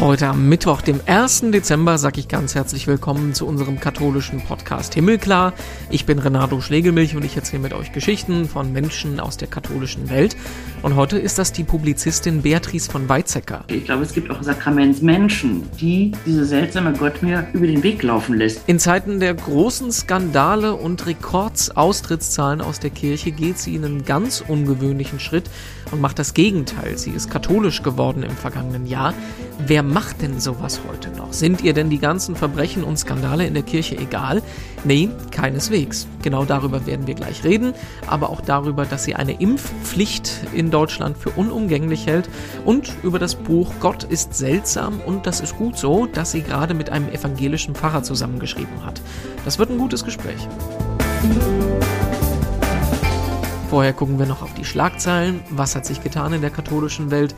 Heute am Mittwoch, dem 1. Dezember, sage ich ganz herzlich willkommen zu unserem katholischen Podcast Himmelklar. Ich bin Renato Schlegelmilch und ich erzähle mit euch Geschichten von Menschen aus der katholischen Welt. Und heute ist das die Publizistin Beatrice von Weizsäcker. Ich glaube, es gibt auch Sakramentsmenschen, die diese seltsame Gott mir über den Weg laufen lässt. In Zeiten der großen Skandale und Rekordsaustrittszahlen aus der Kirche geht sie einen ganz ungewöhnlichen Schritt und macht das Gegenteil. Sie ist katholisch geworden im vergangenen Jahr. Wer macht denn sowas heute noch? Sind ihr denn die ganzen Verbrechen und Skandale in der Kirche egal? Nee, keineswegs. Genau darüber werden wir gleich reden, aber auch darüber, dass sie eine Impfpflicht in Deutschland für unumgänglich hält und über das Buch Gott ist seltsam und das ist gut so, das sie gerade mit einem evangelischen Pfarrer zusammengeschrieben hat. Das wird ein gutes Gespräch. Vorher gucken wir noch auf die Schlagzeilen. Was hat sich getan in der katholischen Welt?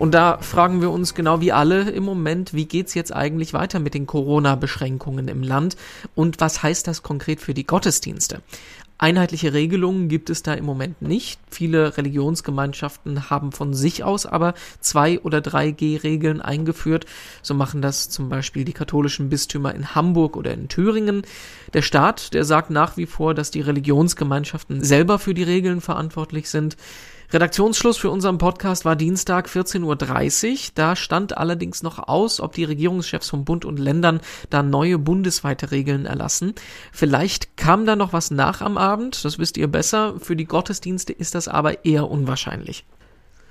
Und da fragen wir uns genau wie alle im Moment, wie geht's jetzt eigentlich weiter mit den Corona-Beschränkungen im Land und was heißt das konkret für die Gottesdienste? Einheitliche Regelungen gibt es da im Moment nicht. Viele Religionsgemeinschaften haben von sich aus aber zwei oder drei G-Regeln eingeführt. So machen das zum Beispiel die katholischen Bistümer in Hamburg oder in Thüringen. Der Staat, der sagt nach wie vor, dass die Religionsgemeinschaften selber für die Regeln verantwortlich sind. Redaktionsschluss für unseren Podcast war Dienstag 14.30 Uhr. Da stand allerdings noch aus, ob die Regierungschefs von Bund und Ländern da neue bundesweite Regeln erlassen. Vielleicht kam da noch was nach am Abend, das wisst ihr besser. Für die Gottesdienste ist das aber eher unwahrscheinlich.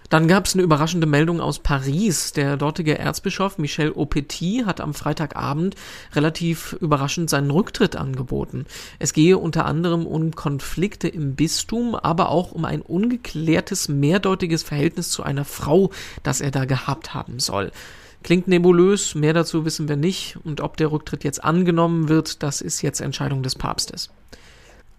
Dann gab es eine überraschende Meldung aus Paris. Der dortige Erzbischof Michel Aupetit hat am Freitagabend relativ überraschend seinen Rücktritt angeboten. Es gehe unter anderem um Konflikte im Bistum, aber auch um ein ungeklärtes, mehrdeutiges Verhältnis zu einer Frau, das er da gehabt haben soll. Klingt nebulös, mehr dazu wissen wir nicht. Und ob der Rücktritt jetzt angenommen wird, das ist jetzt Entscheidung des Papstes.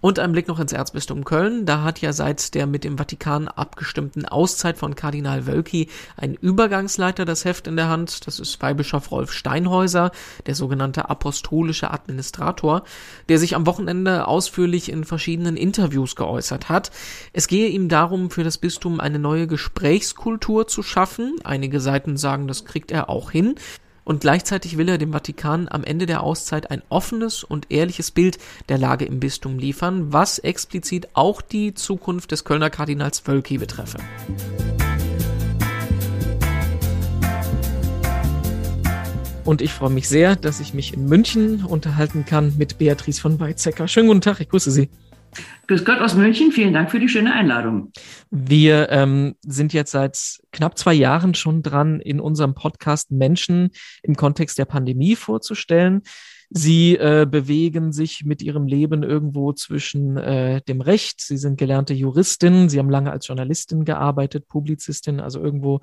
Und ein Blick noch ins Erzbistum Köln. Da hat ja seit der mit dem Vatikan abgestimmten Auszeit von Kardinal Wölki ein Übergangsleiter das Heft in der Hand. Das ist Weihbischof Rolf Steinhäuser, der sogenannte apostolische Administrator, der sich am Wochenende ausführlich in verschiedenen Interviews geäußert hat. Es gehe ihm darum, für das Bistum eine neue Gesprächskultur zu schaffen. Einige Seiten sagen, das kriegt er auch hin und gleichzeitig will er dem Vatikan am Ende der Auszeit ein offenes und ehrliches Bild der Lage im Bistum liefern, was explizit auch die Zukunft des Kölner Kardinals Wölki betreffe. Und ich freue mich sehr, dass ich mich in München unterhalten kann mit Beatrice von Weizsäcker. Schönen guten Tag, ich grüße Sie. Grüß Gott aus München, vielen Dank für die schöne Einladung. Wir ähm, sind jetzt seit knapp zwei Jahren schon dran, in unserem Podcast Menschen im Kontext der Pandemie vorzustellen. Sie äh, bewegen sich mit ihrem Leben irgendwo zwischen äh, dem Recht. Sie sind gelernte Juristin. Sie haben lange als Journalistin gearbeitet, Publizistin, also irgendwo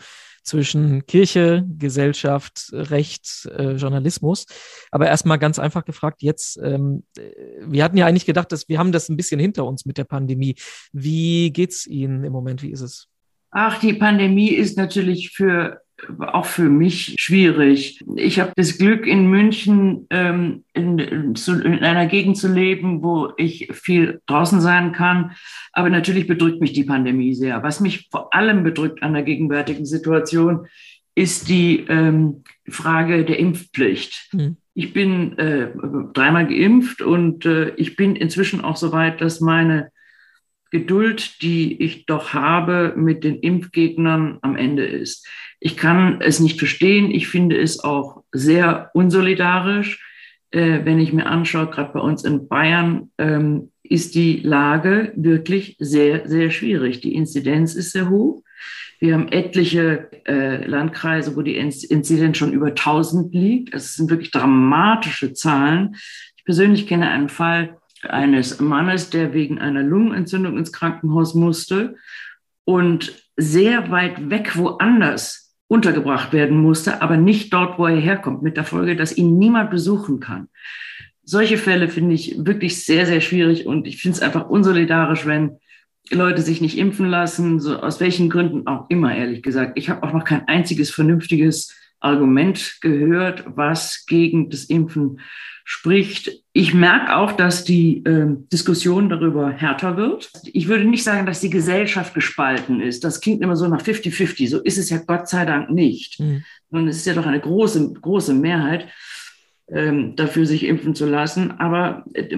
zwischen Kirche, Gesellschaft, Recht, äh, Journalismus. Aber erstmal ganz einfach gefragt, jetzt, ähm, äh, wir hatten ja eigentlich gedacht, dass wir haben das ein bisschen hinter uns mit der Pandemie. Wie geht's Ihnen im Moment? Wie ist es? Ach, die Pandemie ist natürlich für auch für mich schwierig. Ich habe das Glück, in München ähm, in, in, in, einer Gegend zu leben, wo ich viel draußen sein kann. Aber natürlich bedrückt mich die Pandemie sehr. Was mich vor allem bedrückt an der gegenwärtigen Situation, ist die ähm, Frage der Impfpflicht. Mhm. Ich bin äh, dreimal geimpft und äh, ich bin inzwischen auch so weit, dass meine Geduld, die ich doch habe mit den Impfgegnern am Ende ist. Ich kann es nicht verstehen. Ich finde es auch sehr unsolidarisch. Äh, wenn ich mir anschaue, gerade bei uns in Bayern ähm, ist die Lage wirklich sehr, sehr schwierig. Die Inzidenz ist sehr hoch. Wir haben etliche äh, Landkreise, wo die Inzidenz schon über 1000 liegt. Das sind wirklich dramatische Zahlen. Ich persönlich kenne einen Fall eines Mannes, der wegen einer Lungenentzündung ins Krankenhaus musste und sehr weit weg woanders untergebracht werden musste, aber nicht dort, wo er herkommt, mit der Folge, dass ihn niemand besuchen kann. Solche Fälle finde ich wirklich sehr, sehr schwierig und ich finde es einfach unsolidarisch, wenn Leute sich nicht impfen lassen, so aus welchen Gründen auch immer, ehrlich gesagt. Ich habe auch noch kein einziges vernünftiges Argument gehört, was gegen das Impfen spricht. Ich merke auch, dass die äh, Diskussion darüber härter wird. Ich würde nicht sagen, dass die Gesellschaft gespalten ist. Das klingt immer so nach 50-50. So ist es ja Gott sei Dank nicht. Mhm. Und es ist ja doch eine große, große Mehrheit dafür, sich impfen zu lassen. Aber äh,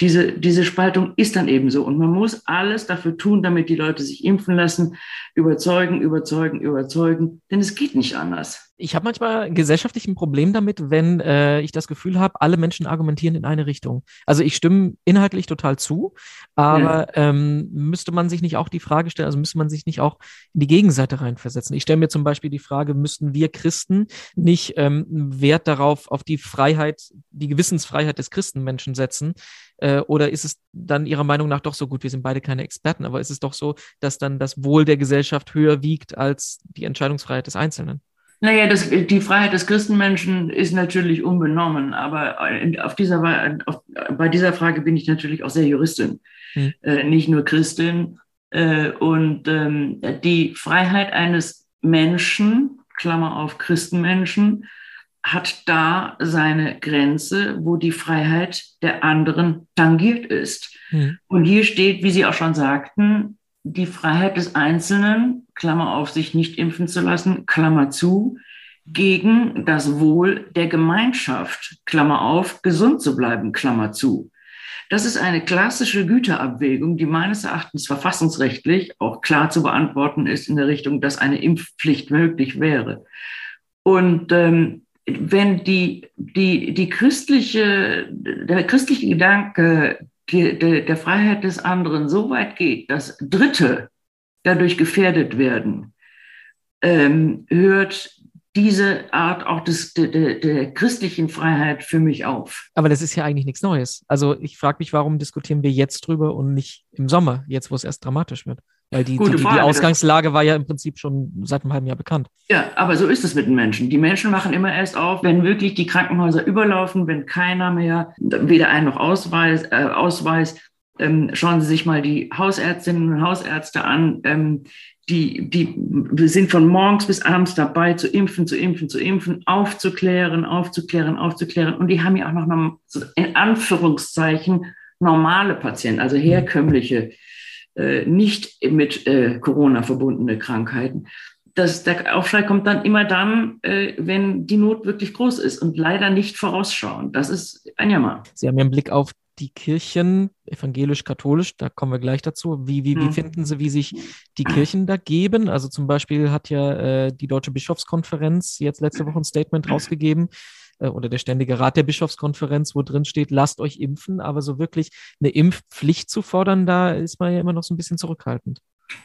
diese, diese Spaltung ist dann eben so. Und man muss alles dafür tun, damit die Leute sich impfen lassen, überzeugen, überzeugen, überzeugen. Denn es geht nicht anders. Ich habe manchmal gesellschaftlich ein Problem damit, wenn äh, ich das Gefühl habe, alle Menschen argumentieren in eine Richtung. Also ich stimme inhaltlich total zu, aber ja. ähm, müsste man sich nicht auch die Frage stellen, also müsste man sich nicht auch in die Gegenseite reinversetzen? Ich stelle mir zum Beispiel die Frage, müssten wir Christen nicht ähm, Wert darauf, auf die Freiheit, die Gewissensfreiheit des Christenmenschen setzen? Äh, oder ist es dann Ihrer Meinung nach doch so gut? Wir sind beide keine Experten, aber ist es doch so, dass dann das Wohl der Gesellschaft höher wiegt als die Entscheidungsfreiheit des Einzelnen? Naja, das, die Freiheit des Christenmenschen ist natürlich unbenommen, aber auf dieser, auf, bei dieser Frage bin ich natürlich auch sehr Juristin, hm. äh, nicht nur Christin. Äh, und ähm, die Freiheit eines Menschen, Klammer auf Christenmenschen, hat da seine Grenze, wo die Freiheit der anderen tangiert ist. Hm. Und hier steht, wie Sie auch schon sagten, die Freiheit des Einzelnen, Klammer auf, sich nicht impfen zu lassen, Klammer zu, gegen das Wohl der Gemeinschaft, Klammer auf, gesund zu bleiben, Klammer zu. Das ist eine klassische Güterabwägung, die meines Erachtens verfassungsrechtlich auch klar zu beantworten ist in der Richtung, dass eine Impfpflicht möglich wäre. Und ähm, wenn die, die, die christliche, der christliche Gedanke die, der, der Freiheit des anderen so weit geht, dass Dritte dadurch gefährdet werden, ähm, hört diese Art auch des, der, der christlichen Freiheit für mich auf. Aber das ist ja eigentlich nichts Neues. Also ich frage mich, warum diskutieren wir jetzt drüber und nicht im Sommer, jetzt wo es erst dramatisch wird? Weil die, die, die, die, Ausgangslage war ja im Prinzip schon seit einem halben Jahr bekannt. Ja, aber so ist es mit den Menschen. Die Menschen machen immer erst auf, wenn wirklich die Krankenhäuser überlaufen, wenn keiner mehr weder einen noch Ausweis, äh, Ausweis ähm, schauen Sie sich mal die Hausärztinnen und Hausärzte an. Ähm, die, die sind von morgens bis abends dabei, zu impfen, zu impfen, zu impfen, aufzuklären, aufzuklären, aufzuklären. Und die haben ja auch noch in Anführungszeichen normale Patienten, also herkömmliche äh, nicht mit äh, Corona verbundene Krankheiten. Das, der Aufschrei kommt dann immer dann, äh, wenn die Not wirklich groß ist und leider nicht vorausschauen. Das ist ein Jammer. Sie haben ja einen Blick auf die Kirchen, evangelisch-katholisch, da kommen wir gleich dazu. Wie, wie, wie hm. finden Sie, wie sich die Kirchen da geben? Also zum Beispiel hat ja äh, die Deutsche Bischofskonferenz jetzt letzte Woche ein Statement rausgegeben, äh, oder der Ständige Rat der Bischofskonferenz, wo drin steht, lasst euch impfen, aber so wirklich eine Impfpflicht zu fordern, da ist man ja immer noch so ein bisschen zurückhaltend.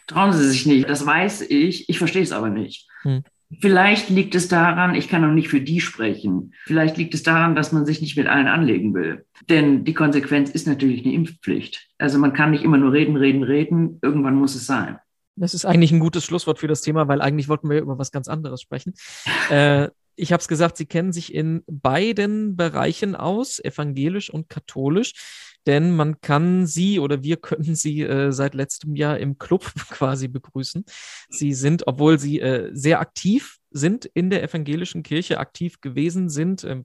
Trauen Sie sich nicht, das weiß ich, ich verstehe es aber nicht. Hm. Vielleicht liegt es daran, ich kann noch nicht für die sprechen, vielleicht liegt es daran, dass man sich nicht mit allen anlegen will. Denn die Konsequenz ist natürlich eine Impfpflicht. Also man kann nicht immer nur reden, reden, reden, irgendwann muss es sein. Das ist eigentlich ein gutes Schlusswort für das Thema, weil eigentlich wollten wir über was ganz anderes sprechen. äh, ich habe es gesagt, Sie kennen sich in beiden Bereichen aus, evangelisch und katholisch, denn man kann Sie oder wir können Sie äh, seit letztem Jahr im Club quasi begrüßen. Sie sind, obwohl Sie äh, sehr aktiv sind in der evangelischen Kirche aktiv gewesen sind, äh,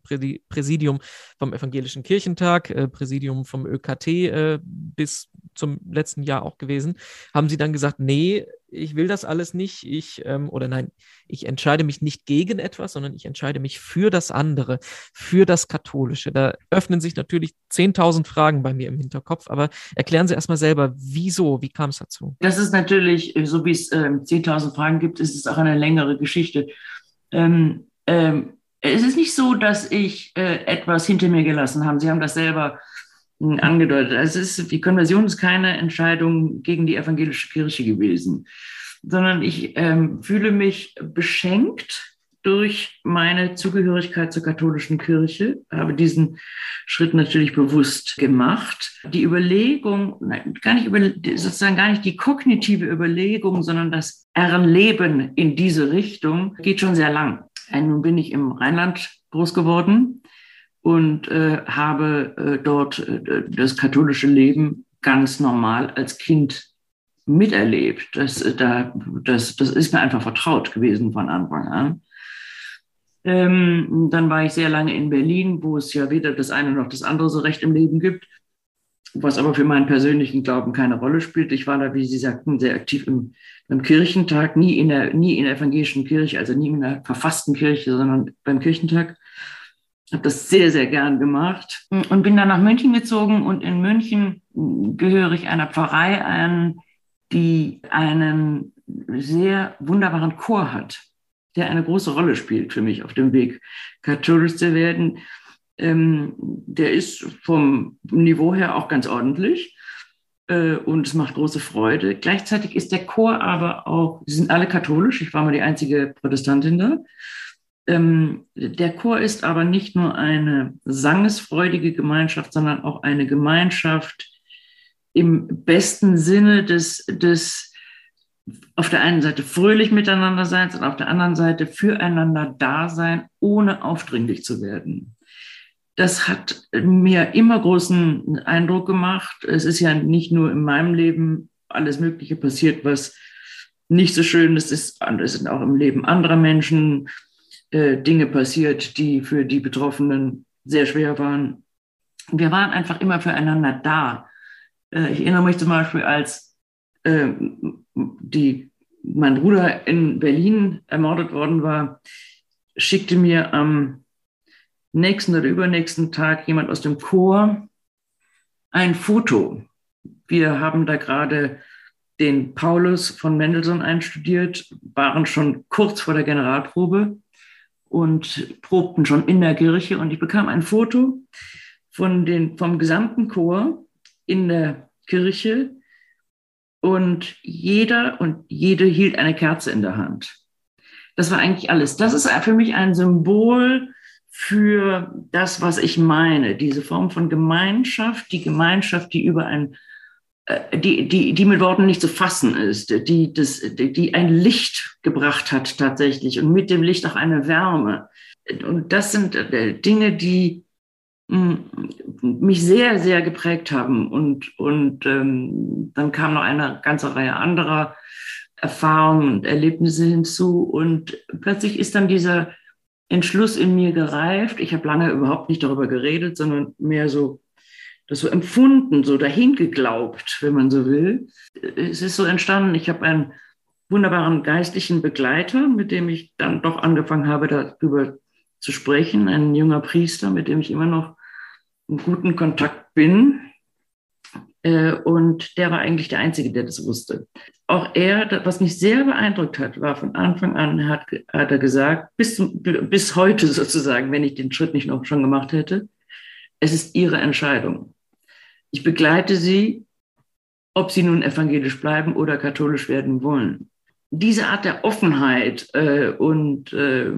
Präsidium vom Evangelischen Kirchentag, äh, Präsidium vom ÖKT äh, bis zum letzten Jahr auch gewesen, haben sie dann gesagt, nee, ich will das alles nicht, ich, ähm, oder nein, ich entscheide mich nicht gegen etwas, sondern ich entscheide mich für das andere, für das Katholische. Da öffnen sich natürlich 10.000 Fragen bei mir im Hinterkopf, aber erklären Sie erstmal selber, wieso, wie kam es dazu? Das ist natürlich, so wie es äh, 10.000 Fragen gibt, ist es auch eine längere Geschichte. Ähm, ähm, es ist nicht so, dass ich äh, etwas hinter mir gelassen habe. Sie haben das selber hm, angedeutet. Es ist, die Konversion ist keine Entscheidung gegen die evangelische Kirche gewesen, sondern ich ähm, fühle mich beschenkt durch meine Zugehörigkeit zur katholischen Kirche, habe diesen Schritt natürlich bewusst gemacht. Die Überlegung, gar nicht über, sozusagen gar nicht die kognitive Überlegung, sondern das Erleben in diese Richtung geht schon sehr lang. Nun bin ich im Rheinland groß geworden und äh, habe äh, dort äh, das katholische Leben ganz normal als Kind miterlebt. Das, äh, da, das, das ist mir einfach vertraut gewesen von Anfang an. Ähm, dann war ich sehr lange in Berlin, wo es ja weder das eine noch das andere so recht im Leben gibt. was aber für meinen persönlichen Glauben keine Rolle spielt. Ich war da, wie Sie sagten, sehr aktiv im, im Kirchentag, nie in, der, nie in der evangelischen Kirche, also nie in der verfassten Kirche, sondern beim Kirchentag. Habe das sehr, sehr gern gemacht und bin dann nach München gezogen und in München gehöre ich einer Pfarrei an, die einen sehr wunderbaren Chor hat, der eine große Rolle spielt für mich auf dem Weg, katholisch zu werden. Ähm, der ist vom Niveau her auch ganz ordentlich äh, und es macht große Freude. Gleichzeitig ist der Chor aber auch, sie sind alle katholisch, ich war mal die einzige Protestantin da. Ähm, der Chor ist aber nicht nur eine sangesfreudige Gemeinschaft, sondern auch eine Gemeinschaft im besten Sinne des, des auf der einen Seite fröhlich miteinander sein und auf der anderen Seite füreinander da sein, ohne aufdringlich zu werden das hat mir immer großen Eindruck gemacht. Es ist ja nicht nur in meinem Leben alles Mögliche passiert, was nicht so schön ist. Es sind auch im Leben anderer Menschen äh, Dinge passiert, die für die Betroffenen sehr schwer waren. Wir waren einfach immer füreinander da. Äh, ich erinnere mich zum Beispiel, als die, mein Bruder in Berlin ermordet worden war, schickte mir am nächsten oder übernächsten Tag jemand aus dem Chor ein Foto. Wir haben da gerade den Paulus von Mendelssohn einstudiert, waren schon kurz vor der Generalprobe und probten schon in der Kirche. Und ich bekam ein Foto von den, vom gesamten Chor in der Kirche und jeder und jede hielt eine Kerze in der Hand. Das war eigentlich alles. Das ist für mich ein Symbol für das, was ich meine, diese Form von Gemeinschaft, die Gemeinschaft, die über ein, äh, die, die, die mit Worten nicht zu fassen ist, die, das, die ein Licht gebracht hat tatsächlich und mit dem Licht auch eine Wärme. Und das sind äh, Dinge, die mich sehr, sehr geprägt haben. Und, und ähm, dann kam noch eine ganze Reihe anderer Erfahrungen und Erlebnisse hinzu. Und plötzlich ist dann dieser Entschluss in mir gereift. Ich habe lange überhaupt nicht darüber geredet, sondern mehr so das so empfunden, so dahin geglaubt, wenn man so will. Es ist so entstanden, ich habe einen wunderbaren geistlichen Begleiter, mit dem ich dann doch angefangen habe, darüber zu sprechen, ein junger Priester, mit dem ich immer noch in guten Kontakt bin. Äh, und der war eigentlich der Einzige, der das wusste auch er, was mich sehr beeindruckt hat, war von Anfang an, hat, hat er gesagt, bis, bis heute sozusagen, wenn ich den Schritt nicht noch schon gemacht hätte, es ist ihre Entscheidung. Ich begleite sie, ob sie nun evangelisch bleiben oder katholisch werden wollen. Diese Art der Offenheit äh, und äh,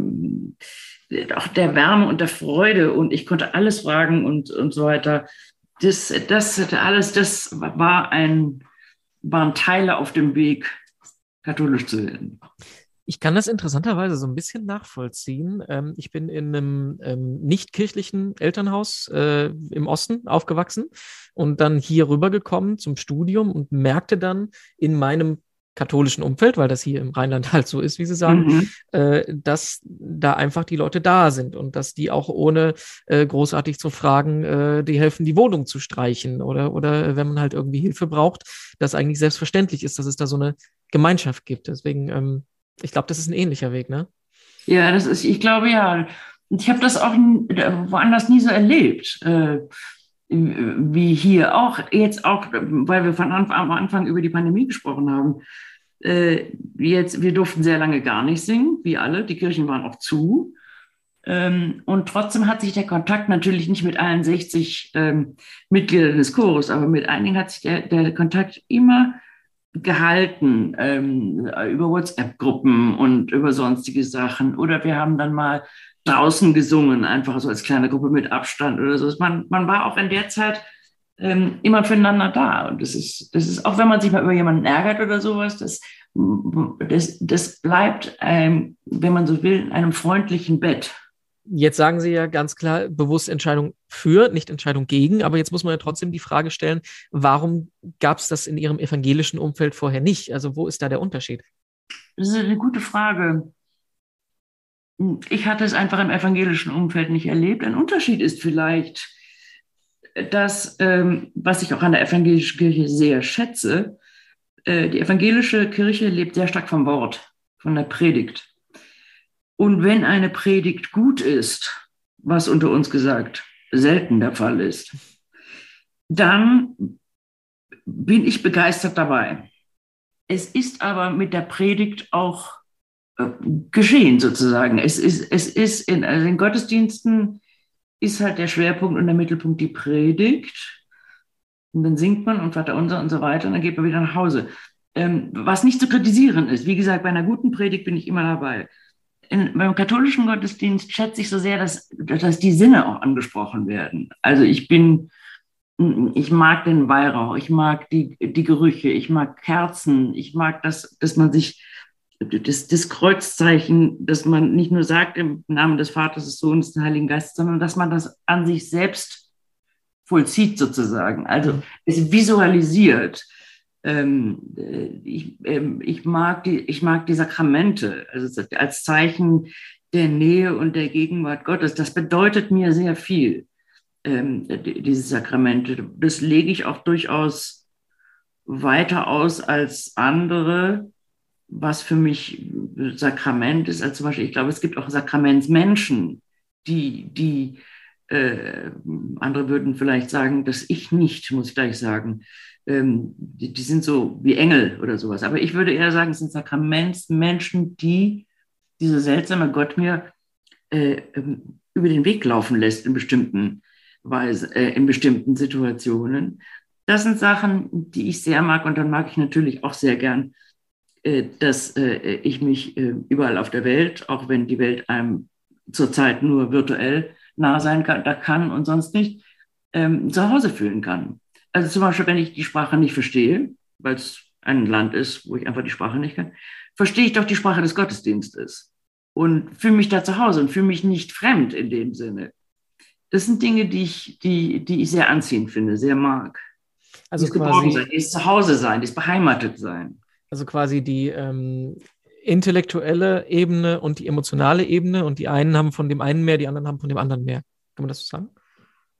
auch der Wärme und der Freude und ich konnte alles fragen und, und so weiter, das, das alles, das war ein, waren Teile auf dem Weg, katholisch zu werden. Ich kann das interessanterweise so ein bisschen nachvollziehen. Ähm, ich bin in einem ähm, nicht kirchlichen Elternhaus äh, im Osten aufgewachsen und dann hier rübergekommen zum Studium und merkte dann in meinem katholischen Umfeld, weil das hier im Rheinland halt so ist, wie Sie sagen, mhm. äh, dass da einfach die Leute da sind und dass die auch ohne äh, großartig zu fragen, äh, die helfen, die Wohnung zu streichen oder, oder wenn man halt irgendwie Hilfe braucht, dass eigentlich selbstverständlich ist, dass es da so eine Gemeinschaft gibt. Deswegen, ähm, ich glaube, das ist ein ähnlicher Weg, ne? Ja, das ist, ich glaube ja. Ich habe das auch woanders nie so erlebt äh, wie hier auch, jetzt auch, weil wir von Anfang, am Anfang über die Pandemie gesprochen haben. Äh, jetzt, wir durften sehr lange gar nicht singen, wie alle. Die Kirchen waren auch zu. Ähm, und trotzdem hat sich der Kontakt natürlich nicht mit allen 60 ähm, Mitgliedern des Chores, aber mit einigen hat sich der, der Kontakt immer gehalten ähm, über WhatsApp-Gruppen und über sonstige Sachen. Oder wir haben dann mal draußen gesungen, einfach so als kleine Gruppe mit Abstand oder so. Man, man war auch in der Zeit ähm, immer füreinander da. Und das ist, das ist, auch wenn man sich mal über jemanden ärgert oder sowas, das, das, das bleibt, einem, wenn man so will, in einem freundlichen Bett. Jetzt sagen Sie ja ganz klar bewusst Entscheidung für, nicht Entscheidung gegen, aber jetzt muss man ja trotzdem die Frage stellen, warum gab es das in Ihrem evangelischen Umfeld vorher nicht? Also wo ist da der Unterschied? Das ist eine gute Frage ich hatte es einfach im evangelischen Umfeld nicht erlebt. Ein Unterschied ist vielleicht, dass, ähm, was ich auch an der evangelischen Kirche sehr schätze, äh, die evangelische Kirche lebt sehr stark vom Wort, von der Predigt. Und wenn eine Predigt gut ist, was unter uns gesagt selten der Fall ist, dann bin ich begeistert dabei. Es ist aber mit der Predigt auch geschehen sozusagen. Es ist, es ist in, also in Gottesdiensten ist halt der Schwerpunkt und der Mittelpunkt die Predigt. Und dann singt man und Vater unser und so weiter und dann geht man wieder nach Hause. Ähm, was nicht zu kritisieren ist. Wie gesagt, bei einer guten Predigt bin ich immer dabei. In, beim katholischen Gottesdienst schätze ich so sehr, dass, dass die Sinne auch angesprochen werden. Also ich bin, ich mag den Weihrauch, ich mag die, die Gerüche, ich mag Kerzen, ich mag das, dass man sich das, das Kreuzzeichen, dass man nicht nur sagt im Namen des Vaters, des Sohnes, des Heiligen Geistes, sondern dass man das an sich selbst vollzieht sozusagen. Also mhm. es visualisiert. Ähm, ich, ähm, ich, mag die, ich mag die Sakramente also als Zeichen der Nähe und der Gegenwart Gottes. Das bedeutet mir sehr viel, ähm, diese Sakramente. Das lege ich auch durchaus weiter aus als andere was für mich Sakrament ist, als zum Beispiel, ich glaube, es gibt auch Sakramentsmenschen, die, die äh, andere würden vielleicht sagen, dass ich nicht, muss ich gleich sagen, ähm, die, die, sind so wie Engel oder sowas. Aber ich würde eher sagen, es sind Sakramentsmenschen, die dieser seltsame Gott mir äh, ähm, über den Weg laufen lässt in bestimmten Weise, äh, in bestimmten Situationen. Das sind Sachen, die ich sehr mag und dann mag ich natürlich auch sehr gern dass äh, ich mich äh, überall auf der Welt, auch wenn die Welt einem zurzeit nur virtuell nah sein kann, da kann und sonst nicht, ähm, zu Hause fühlen kann. Also zum Beispiel, wenn ich die Sprache nicht verstehe, weil es ein Land ist, wo ich einfach die Sprache nicht kann, verstehe ich doch die Sprache des Gottesdienstes und fühle mich da zu Hause und fühle mich nicht fremd in dem Sinne. Das sind Dinge, die ich, die, die ich sehr anziehend finde, sehr mag. Also dieses quasi, sein, dieses Zuhause sein, dieses beheimatet sein. Also quasi die ähm, intellektuelle Ebene und die emotionale Ebene und die einen haben von dem einen mehr, die anderen haben von dem anderen mehr. Kann man das so sagen?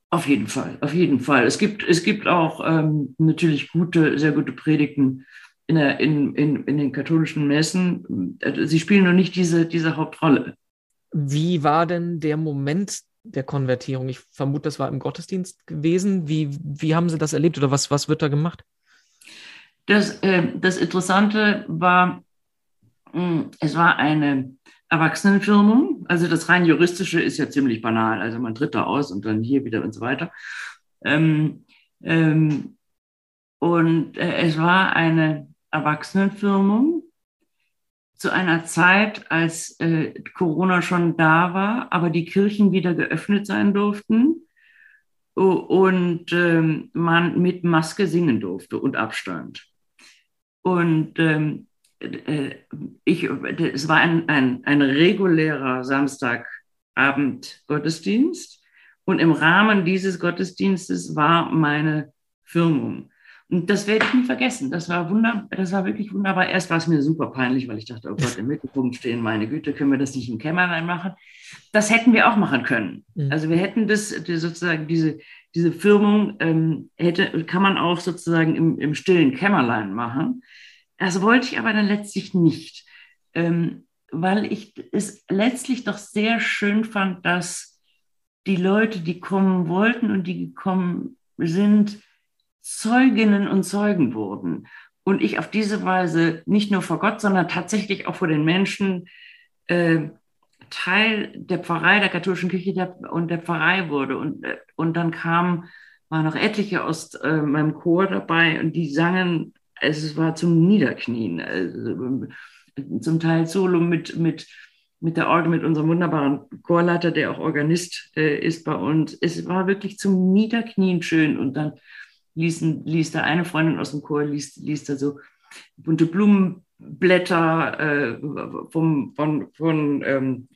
Auf jeden Fall, auf jeden Fall. Es gibt, es gibt auch ähm, natürlich gute, sehr gute Predigten in, der, in, in, in den katholischen Messen. Sie spielen nur nicht diese, diese Hauptrolle. Wie war denn der Moment der Konvertierung? Ich vermute, das war im Gottesdienst gewesen. Wie, wie haben Sie das erlebt oder was, was wird da gemacht? Das, äh, das Interessante war, mh, hm, es war eine Erwachsenenfirmung. Also das rein juristische ist ja ziemlich banal. Also man tritt da aus und dann hier wieder und so weiter. Ähm, ähm, und äh, es war eine Erwachsenenfirmung zu einer Zeit, als äh, Corona schon da war, aber die Kirchen wieder geöffnet sein durften und ähm, man mit Maske singen durfte und Abstand. Und ähm, äh, ich, es war ein, ein, ein regulärer Samstagabend Gottesdienst. Und im Rahmen dieses Gottesdienstes war meine Firmung. Und das werde ich nie vergessen. Das war wunderbar, das war wirklich wunderbar. Erst war es mir super peinlich, weil ich dachte, oh Gott, im Mittelpunkt stehen, meine Güte, können wir das nicht im Kämmerlein machen? Das hätten wir auch machen können. Mhm. Also wir hätten das, sozusagen diese, diese Firmung ähm, hätte, kann man auch sozusagen im, im stillen Kämmerlein machen. Das wollte ich aber dann letztlich nicht, ähm, weil ich es letztlich doch sehr schön fand, dass die Leute, die kommen wollten und die gekommen sind, Zeuginnen und Zeugen wurden. Und ich auf diese Weise nicht nur vor Gott, sondern tatsächlich auch vor den Menschen äh, Teil der Pfarrei, der katholischen Kirche der, und der Pfarrei wurde. Und, äh, und dann kamen, waren noch etliche aus äh, meinem Chor dabei und die sangen, es war zum Niederknien. Also, zum Teil Solo mit, mit, mit der Orgel, mit unserem wunderbaren Chorleiter, der auch Organist äh, ist bei uns. Es war wirklich zum Niederknien schön. Und dann ließen, ließ da eine Freundin aus dem Chor, ließ, ließ da so bunte Blumenblätter äh, vom, von, von, ähm,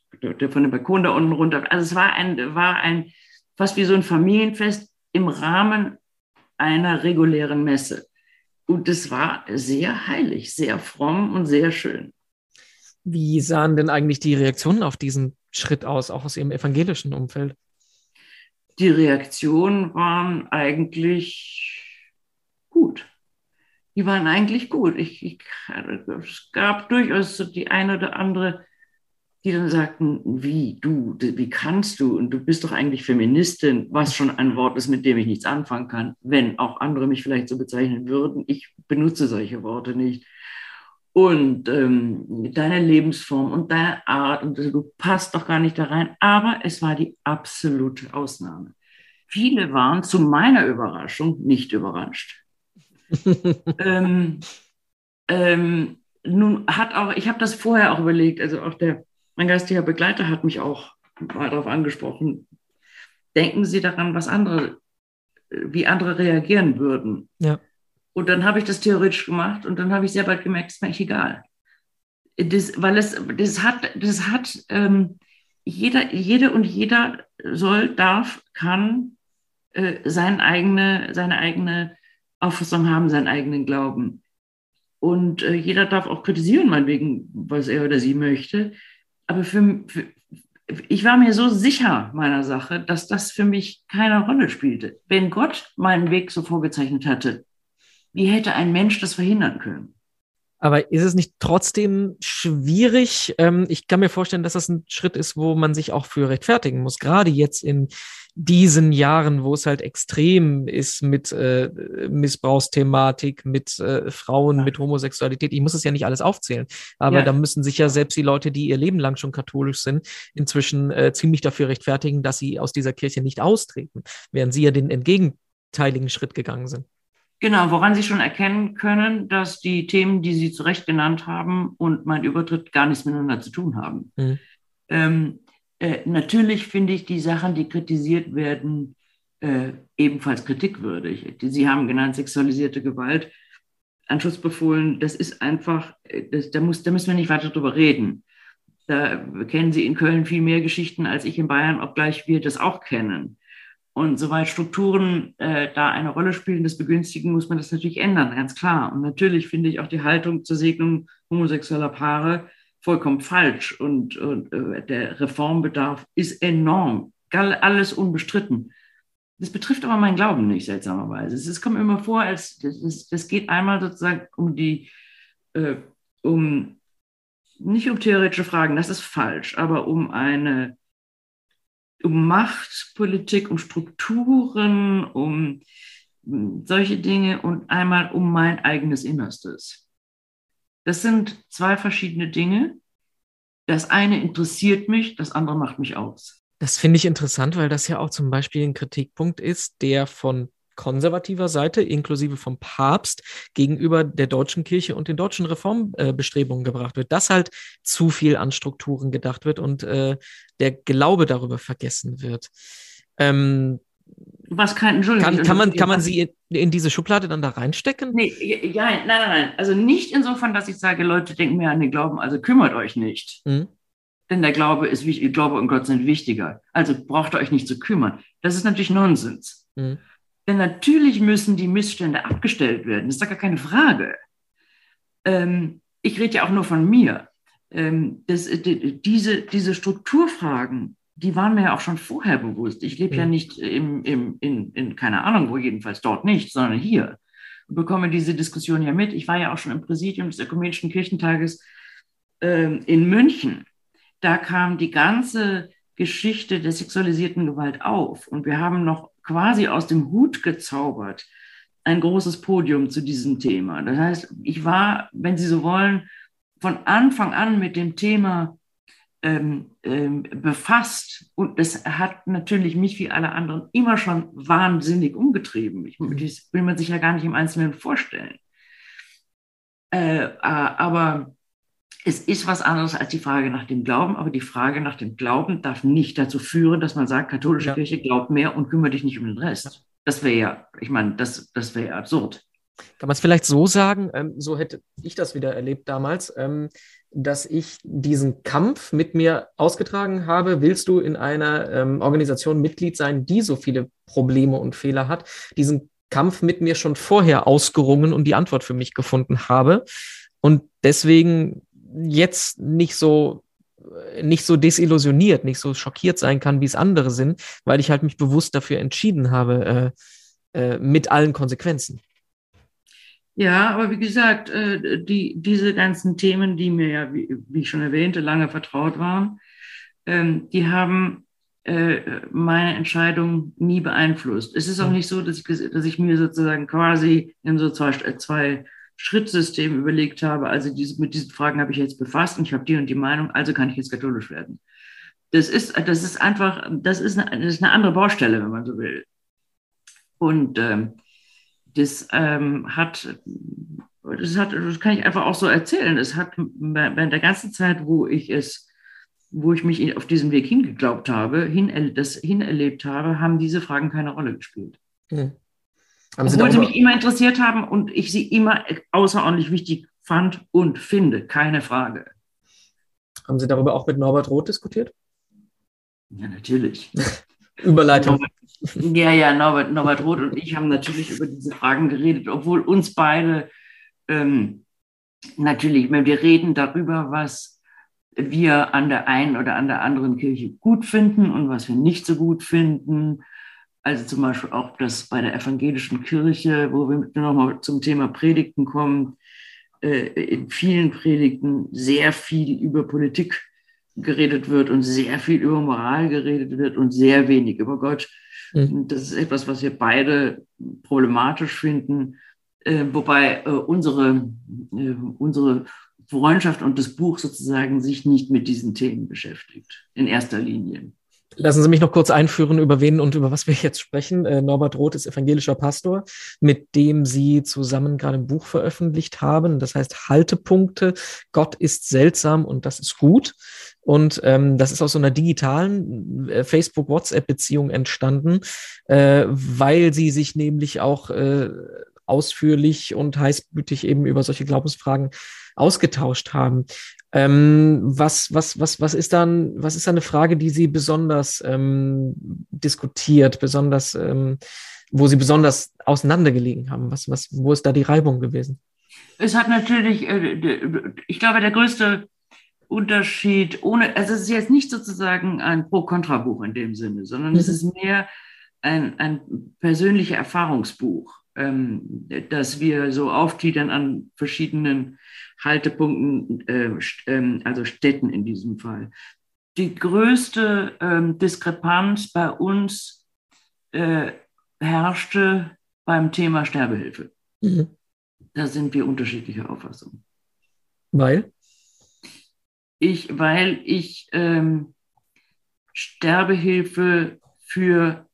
von dem Balkon da unten runter. Also es war ein, war ein fast wie so ein Familienfest im Rahmen einer regulären Messe. Und es war sehr heilig, sehr fromm und sehr schön. Wie sahen denn eigentlich die Reaktionen auf diesen Schritt aus, auch aus Ihrem evangelischen Umfeld? die Reaktionen waren eigentlich gut. Die waren eigentlich gut. Ich, ich, es gab durchaus die eine oder andere, die dann sagten, wie du, wie kannst du und du bist doch eigentlich Feministin, was schon ein Wort ist, mit dem ich nichts anfangen kann, wenn auch andere mich vielleicht so bezeichnen würden. Ich benutze solche Worte nicht und ähm, deine Lebensform und deine Art und du passt doch gar nicht da rein. Aber es war die absolute Ausnahme. Viele waren zu meiner Überraschung nicht überrascht. ähm, ähm, nun hat auch, ich habe das vorher auch überlegt, also auch der, mein geistiger Begleiter hat mich auch mal darauf angesprochen. Denken Sie daran, was andere, wie andere reagieren würden. Ja. Und dann habe ich das theoretisch gemacht und dann habe ich sehr bald gemerkt, es ist mir eigentlich egal. Das, weil es, das hat, das hat ähm, jeder, jede und jeder soll, darf, kann äh, seine, eigene, seine eigene Auffassung haben, seinen eigenen Glauben. Und äh, jeder darf auch kritisieren, meinetwegen, was er oder sie möchte. Aber für, für, ich war mir so sicher meiner Sache, dass das für mich keine Rolle spielte. Wenn Gott meinen Weg so vorgezeichnet hatte, wie hätte ein Mensch das verhindern können? Aber ist es nicht trotzdem schwierig? Ähm, ich kann mir vorstellen, dass das ein Schritt ist, wo man sich auch für rechtfertigen muss. Gerade jetzt in diesen Jahren, wo es halt extrem ist mit äh, Missbrauchsthematik, mit äh, Frauen, ja. mit Homosexualität. Ich muss es ja nicht alles aufzählen, aber ja. da müssen sich ja selbst die Leute, die ihr Leben lang schon katholisch sind, inzwischen äh, ziemlich dafür rechtfertigen, dass sie aus dieser Kirche nicht austreten, während sie ja den entgegenteiligen Schritt gegangen sind. Genau, woran Sie schon erkennen können, dass die Themen, die Sie zu Recht genannt haben und mein Übertritt gar nichts miteinander zu tun haben. Mhm. Ähm, äh, natürlich finde ich die Sachen, die kritisiert werden, äh, ebenfalls kritikwürdig. Sie haben genannt sexualisierte Gewalt, Anschussbefohlen. Das ist einfach, äh, das, da, muss, da müssen wir nicht weiter drüber reden. Da kennen Sie in Köln viel mehr Geschichten als ich in Bayern, obgleich wir das auch kennen. Und soweit Strukturen äh, da eine Rolle spielen, das begünstigen, muss man das natürlich ändern, ganz klar. Und natürlich finde ich auch die Haltung zur Segnung homosexueller Paare vollkommen falsch. Und, und äh, der Reformbedarf ist enorm. Alles unbestritten. Das betrifft aber meinen Glauben nicht, seltsamerweise. Es kommt immer vor, als das geht einmal sozusagen um die, äh, um nicht um theoretische Fragen, das ist falsch, aber um eine um Macht, Politik, um Strukturen, um hm, solche Dinge und einmal um mein eigenes Innerstes. Das sind zwei verschiedene Dinge. Das eine interessiert mich, das andere macht mich aus. Das finde ich interessant, weil das ja auch zum Beispiel ein Kritikpunkt ist, der von konservativer Seite, inklusive vom Papst, gegenüber der deutschen Kirche und den deutschen Reformbestrebungen gebracht wird, dass halt zu viel an Strukturen gedacht wird und äh, der Glaube darüber vergessen wird. Ähm, was Entschuldigung. Kann, kann, man, kann man sie in, in, diese Schublade dann da reinstecken? Nee, ja, nein, nein, nein. Also nicht insofern, dass ich sage, Leute denken mehr an den Glauben, also kümmert euch nicht. Mhm. Denn der Glaube ist wichtig, Glaube und Gott sind wichtiger. Also braucht ihr euch nicht zu kümmern. Das ist natürlich Nonsens. Mhm. Denn natürlich müssen die Missstände abgestellt werden. Das ist doch gar keine Frage. Ähm, ich rede ja auch nur von mir. Ähm, das, die, diese, diese Strukturfragen, die waren mir ja auch schon vorher bewusst. Ich lebe ja. ja mhm. nicht im, im, in, in, keine Ahnung wo, jedenfalls dort nicht, sondern hier. Und bekomme diese Diskussion ja mit. Ich war ja auch schon im Präsidium des Ökumenischen Kirchentages ähm, in München. Da kam die ganze Geschichte der sexualisierten Gewalt auf. Und wir haben noch quasi aus dem Hut gezaubert ein großes Podium zu diesem Thema. Das heißt, ich war, wenn Sie so wollen, von Anfang an mit dem Thema ähm, ähm, befasst und das hat natürlich mich wie alle anderen immer schon wahnsinnig umgetrieben. Ich, das will man sich ja gar nicht im Einzelnen vorstellen. Äh, äh aber es ist was anderes als die Frage nach dem Glauben, aber die Frage nach dem Glauben darf nicht dazu führen, dass man sagt, katholische ja. Kirche glaubt mehr und kümmert dich nicht um den Rest. Das wäre ja, ich meine, das, das wäre ja absurd. Kann man es vielleicht so sagen, ähm, so hätte ich das wieder erlebt damals, ähm, dass ich diesen Kampf mit mir ausgetragen habe. Willst du in einer ähm, Organisation Mitglied sein, die so viele Probleme und Fehler hat? Diesen Kampf mit mir schon vorher ausgerungen und die Antwort für mich gefunden habe. Und deswegen jetzt nicht so nicht so desillusioniert, nicht so schockiert sein kann, wie es andere sind, weil ich halt mich bewusst dafür entschieden habe, äh, äh, mit allen Konsequenzen. Ja, aber wie gesagt, äh, die, diese ganzen Themen, die mir ja, wie, wie ich schon erwähnte, lange vertraut waren, ähm, die haben äh, meine Entscheidung nie beeinflusst. Es ist auch nicht so, dass ich, dass ich mir sozusagen quasi in so zwei, zwei Schrittsystem überlegt habe, also diese, mit diesen Fragen habe ich jetzt befasst und ich habe die und die Meinung, also kann ich jetzt katholisch werden. Das ist, das ist einfach, das ist eine, das ist eine andere Baustelle, wenn man so will. Und ähm, das ähm, hat, das hat, das kann ich einfach auch so erzählen. Es hat während der ganzen Zeit, wo ich es, wo ich mich auf diesem Weg hingeglaubt habe, hin, das hinerlebt habe, haben diese Fragen keine Rolle gespielt. Mhm. Haben Obwohl sie, sie mich immer interessiert haben und ich sie immer außerordentlich wichtig fand und finde, keine Frage. Haben Sie darüber auch mit Norbert Roth diskutiert? Ja, natürlich. Überleitung. Ja, ja, Norbert, Norbert Roth und ich haben natürlich über diese Fragen geredet, obwohl uns beide ähm, natürlich, wenn wir reden darüber, was wir an der einen oder an der anderen Kirche gut finden und was wir nicht so gut finden, also zum Beispiel auch das bei der evangelischen Kirche, wo wir nochmal zum Thema Predigten kommen, äh, in vielen Predigten sehr viel über Politik geredet wird und sehr viel über Moral geredet wird und sehr wenig über Gott. Mhm. Das ist etwas, was wir beide problematisch finden, äh, wobei äh, unsere, unsere Freundschaft und das Buch sozusagen sich nicht mit diesen Themen beschäftigt, in erster Linie. Lassen Sie mich noch kurz einführen, über wen und über was wir jetzt sprechen. Äh, Norbert Roth ist evangelischer Pastor, mit dem Sie zusammen gerade ein Buch veröffentlicht haben. Das heißt Haltepunkte. Gott ist seltsam und das ist gut. Und ähm, das ist aus so einer digitalen äh, Facebook-WhatsApp-Beziehung entstanden, äh, weil Sie sich nämlich auch äh, ausführlich und heißblütig eben über solche Glaubensfragen ausgetauscht haben. Ähm, was, was, was, was ist dann, was ist eine Frage, die Sie besonders ähm, diskutiert, besonders, ähm, wo Sie besonders auseinandergelegen haben? Was, was, wo ist da die Reibung gewesen? Es hat natürlich, äh, ich glaube, der größte Unterschied, ohne, also es ist jetzt nicht sozusagen ein Pro-Kontra-Buch in dem Sinne, sondern mhm. es ist mehr ein, ein persönlicher Erfahrungsbuch, ähm, das wir so aufgliedern an verschiedenen Haltepunkten, äh, ähm, also Städten in diesem Fall. Die größte ähm, Diskrepanz bei uns äh, herrschte beim Thema Sterbehilfe. Mhm. Da sind wir unterschiedlicher Auffassung. Weil? Ich, weil ich ähm, Sterbehilfe für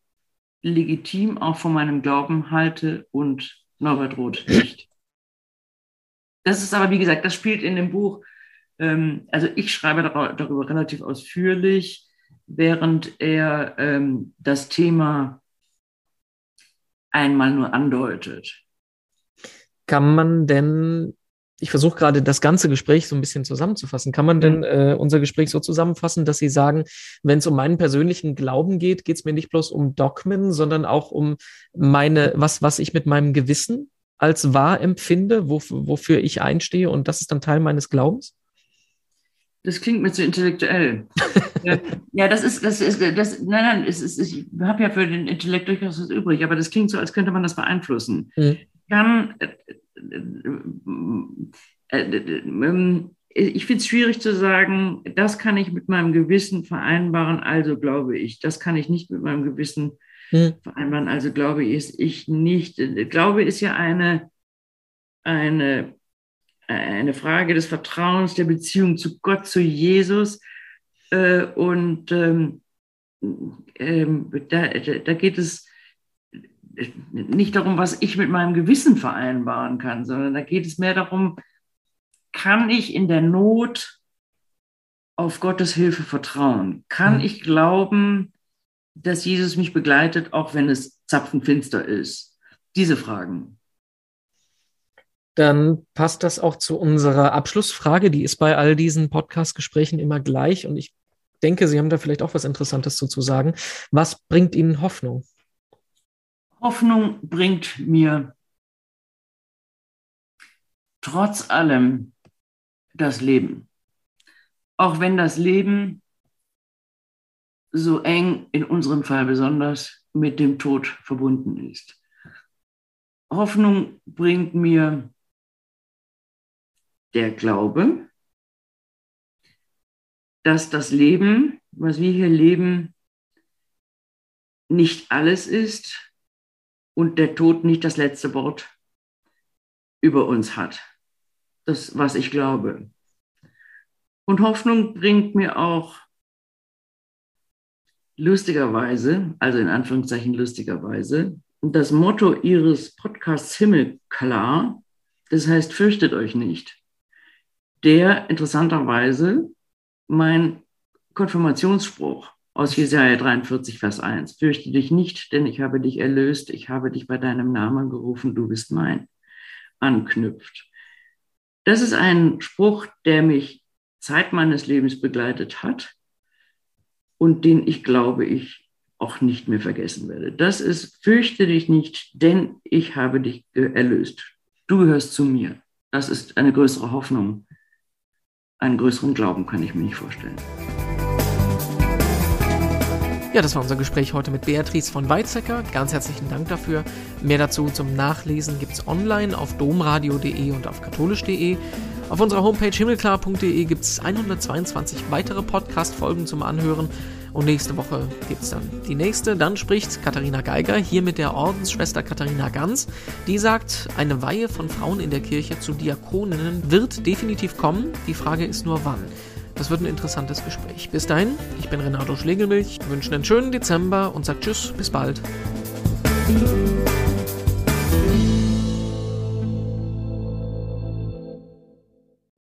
legitim auch von meinem Glauben halte und Norbert Roth nicht. Das ist aber, wie gesagt, das spielt in dem Buch, ähm, also ich schreibe darüber relativ ausführlich, während er ähm, das Thema einmal nur andeutet. Kann man denn, ich versuche gerade das ganze Gespräch so ein bisschen zusammenzufassen, kann man denn mhm. äh, unser Gespräch so zusammenfassen, dass Sie sagen, wenn es um meinen persönlichen Glauben geht, geht es mir nicht bloß um Dogmen, sondern auch um meine, was, was ich mit meinem Gewissen als wahr empfinde, wofür ich einstehe und das ist dann Teil meines Glaubens? Das klingt mir zu intellektuell. ja, das ist, das ist, das, nein, nein, es ist, ich habe ja für den Intellekt durchaus was übrig, aber das klingt so, als könnte man das beeinflussen. Mhm. Kann, äh, äh, äh, ich finde es schwierig zu sagen, das kann ich mit meinem Gewissen vereinbaren, also glaube ich. Das kann ich nicht mit meinem Gewissen hm. vereinbaren. Also Glaube ist ich nicht. Glaube ist ja eine, eine, eine Frage des Vertrauens, der Beziehung zu Gott, zu Jesus. Äh, und ähm, ähm, da, da geht es nicht darum, was ich mit meinem Gewissen vereinbaren kann, sondern da geht es mehr darum, kann ich in der Not auf Gottes Hilfe vertrauen? Kann ich glauben, dass Jesus mich begleitet, auch wenn es zapfenfinster ist? Diese Fragen. Dann passt das auch zu unserer Abschlussfrage. Die ist bei all diesen Podcast-Gesprächen immer gleich. Und ich denke, Sie haben da vielleicht auch was Interessantes zu sagen. Was bringt Ihnen Hoffnung? Hoffnung bringt mir trotz allem das Leben. auch wenn das Leben so eng, in unserem Fall besonders, mit dem Tod verbunden ist. Hoffnung bringt mir der Glaube, dass das Leben, was wir hier leben, nicht alles ist und der Tod nicht das letzte Wort über uns hat. Das, was ich glaube. Und Hoffnung bringt mir auch lustigerweise, also in Anführungszeichen lustigerweise, das Motto Ihres Podcasts Himmelklar, das heißt, fürchtet euch nicht, der interessanterweise mein Konfirmationsspruch aus Jesaja 43, Vers 1, fürchte dich nicht, denn ich habe dich erlöst, ich habe dich bei deinem Namen gerufen, du bist mein, anknüpft. Das ist ein Spruch, der mich Zeit meines Lebens begleitet hat und den ich glaube ich auch nicht mehr vergessen werde. Das ist, fürchte dich nicht, denn ich habe dich erlöst. Du gehörst zu mir. Das ist eine größere Hoffnung. Einen größeren Glauben kann ich mir nicht vorstellen. Ja, das war unser Gespräch heute mit Beatrice von Weizsäcker. Ganz herzlichen Dank dafür. Mehr dazu zum Nachlesen gibt es online auf domradio.de und auf katholisch.de. Auf unserer Homepage himmelklar.de gibt es 122 weitere Podcast-Folgen zum Anhören. Und nächste Woche gibt es dann die nächste. Dann spricht Katharina Geiger hier mit der Ordensschwester Katharina Ganz. Die sagt, eine Weihe von Frauen in der Kirche zu Diakoninnen wird definitiv kommen. Die Frage ist nur wann. Das wird ein interessantes Gespräch. Bis dahin, ich bin Renato Schlegelmilch, wünsche einen schönen Dezember und sage Tschüss, bis bald.